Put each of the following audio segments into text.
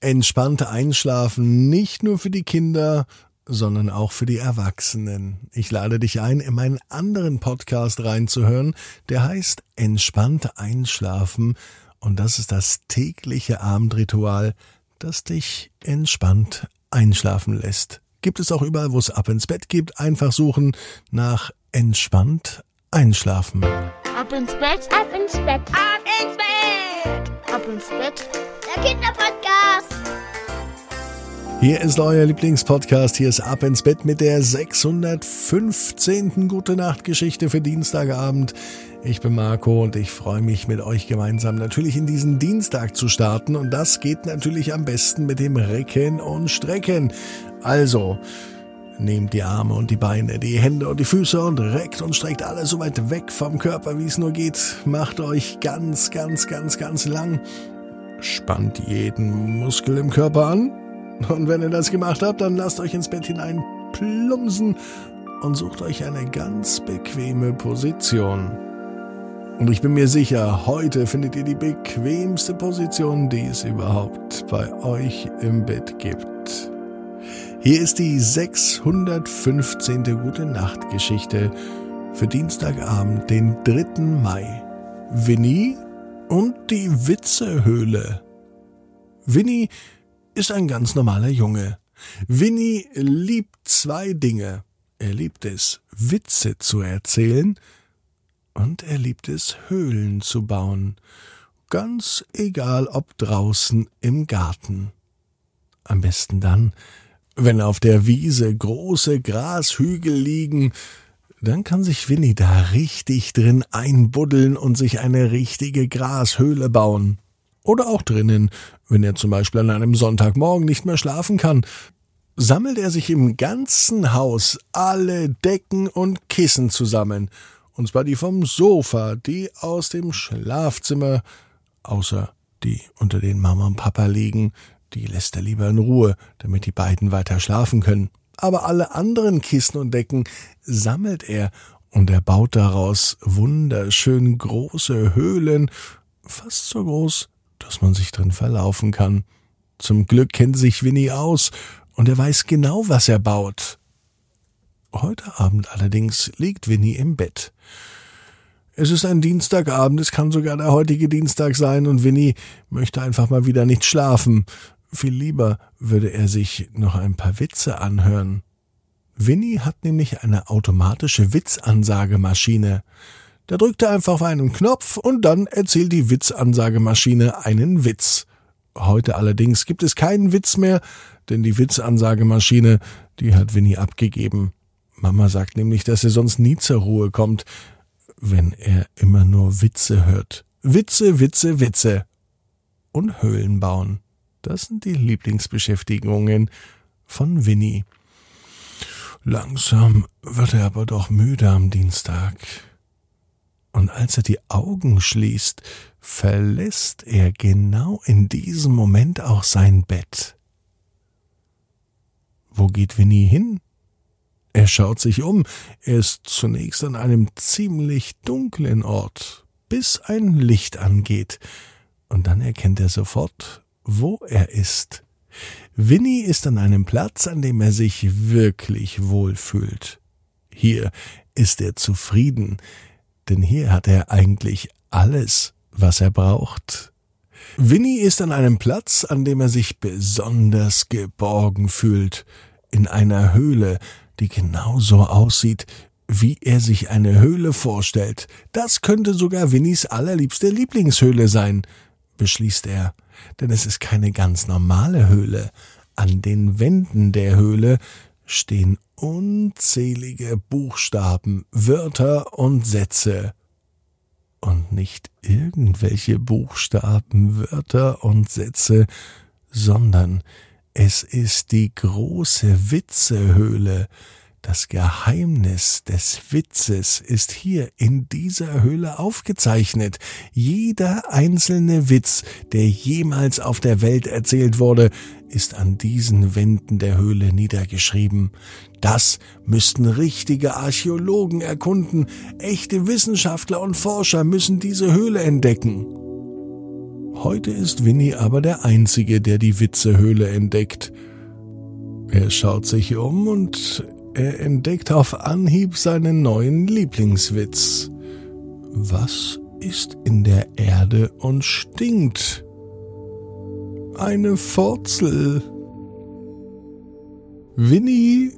Entspannte Einschlafen nicht nur für die Kinder, sondern auch für die Erwachsenen. Ich lade dich ein, in meinen anderen Podcast reinzuhören, der heißt Entspannt Einschlafen und das ist das tägliche Abendritual, das dich entspannt einschlafen lässt. Gibt es auch überall, wo es ab ins Bett gibt, einfach suchen nach entspannt einschlafen. Ab ins Bett, ab ins Bett, ab ins Bett, ab ins Bett. Der Kinderpodcast. Hier ist euer Lieblingspodcast. Hier ist Ab ins Bett mit der 615. Gute Nacht Geschichte für Dienstagabend. Ich bin Marco und ich freue mich mit euch gemeinsam natürlich in diesen Dienstag zu starten und das geht natürlich am besten mit dem Recken und Strecken. Also, nehmt die Arme und die Beine, die Hände und die Füße und reckt und streckt alles so weit weg vom Körper, wie es nur geht. Macht euch ganz, ganz, ganz, ganz lang. Spannt jeden Muskel im Körper an und wenn ihr das gemacht habt, dann lasst euch ins Bett hinein plumpsen und sucht euch eine ganz bequeme Position. Und ich bin mir sicher, heute findet ihr die bequemste Position, die es überhaupt bei euch im Bett gibt. Hier ist die 615. Gute Nacht Geschichte für Dienstagabend, den 3. Mai. Winnie und die Witzehöhle. Winnie ist ein ganz normaler Junge. Winnie liebt zwei Dinge. Er liebt es, Witze zu erzählen und er liebt es, Höhlen zu bauen. Ganz egal, ob draußen im Garten. Am besten dann, wenn auf der Wiese große Grashügel liegen, dann kann sich Winnie da richtig drin einbuddeln und sich eine richtige Grashöhle bauen. Oder auch drinnen, wenn er zum Beispiel an einem Sonntagmorgen nicht mehr schlafen kann, sammelt er sich im ganzen Haus alle Decken und Kissen zusammen, und zwar die vom Sofa, die aus dem Schlafzimmer, außer die unter den Mama und Papa liegen, die lässt er lieber in Ruhe, damit die beiden weiter schlafen können. Aber alle anderen Kissen und Decken sammelt er und er baut daraus wunderschön große Höhlen, fast so groß dass man sich drin verlaufen kann. Zum Glück kennt sich Winnie aus und er weiß genau, was er baut. Heute Abend allerdings liegt Winnie im Bett. Es ist ein Dienstagabend, es kann sogar der heutige Dienstag sein und Winnie möchte einfach mal wieder nicht schlafen. Viel lieber würde er sich noch ein paar Witze anhören. Winnie hat nämlich eine automatische Witzansagemaschine. Da drückt er einfach auf einen Knopf und dann erzählt die Witzansagemaschine einen Witz. Heute allerdings gibt es keinen Witz mehr, denn die Witzansagemaschine, die hat Winnie abgegeben. Mama sagt nämlich, dass er sonst nie zur Ruhe kommt, wenn er immer nur Witze hört. Witze, Witze, Witze. Und Höhlen bauen. Das sind die Lieblingsbeschäftigungen von Winnie. Langsam wird er aber doch müde am Dienstag und als er die Augen schließt, verlässt er genau in diesem Moment auch sein Bett. Wo geht Winnie hin? Er schaut sich um, er ist zunächst an einem ziemlich dunklen Ort, bis ein Licht angeht, und dann erkennt er sofort, wo er ist. Winnie ist an einem Platz, an dem er sich wirklich wohlfühlt. Hier ist er zufrieden, denn hier hat er eigentlich alles, was er braucht. Winnie ist an einem Platz, an dem er sich besonders geborgen fühlt, in einer Höhle, die genauso aussieht, wie er sich eine Höhle vorstellt. Das könnte sogar Winnies allerliebste Lieblingshöhle sein, beschließt er, denn es ist keine ganz normale Höhle. An den Wänden der Höhle stehen unzählige Buchstaben, Wörter und Sätze. Und nicht irgendwelche Buchstaben, Wörter und Sätze, sondern es ist die große Witzehöhle, das Geheimnis des Witzes ist hier in dieser Höhle aufgezeichnet. Jeder einzelne Witz, der jemals auf der Welt erzählt wurde, ist an diesen Wänden der Höhle niedergeschrieben. Das müssten richtige Archäologen erkunden. Echte Wissenschaftler und Forscher müssen diese Höhle entdecken. Heute ist Winnie aber der Einzige, der die Witzehöhle entdeckt. Er schaut sich um und er entdeckt auf Anhieb seinen neuen Lieblingswitz. Was ist in der Erde und stinkt? Eine Furzel. Winnie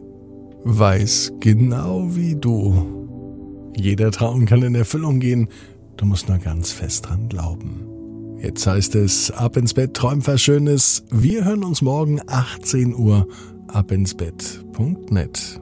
weiß genau wie du. Jeder Traum kann in Erfüllung gehen, du musst nur ganz fest dran glauben. Jetzt heißt es ab ins Bett, träum was Schönes. Wir hören uns morgen 18 Uhr abinsbett.net.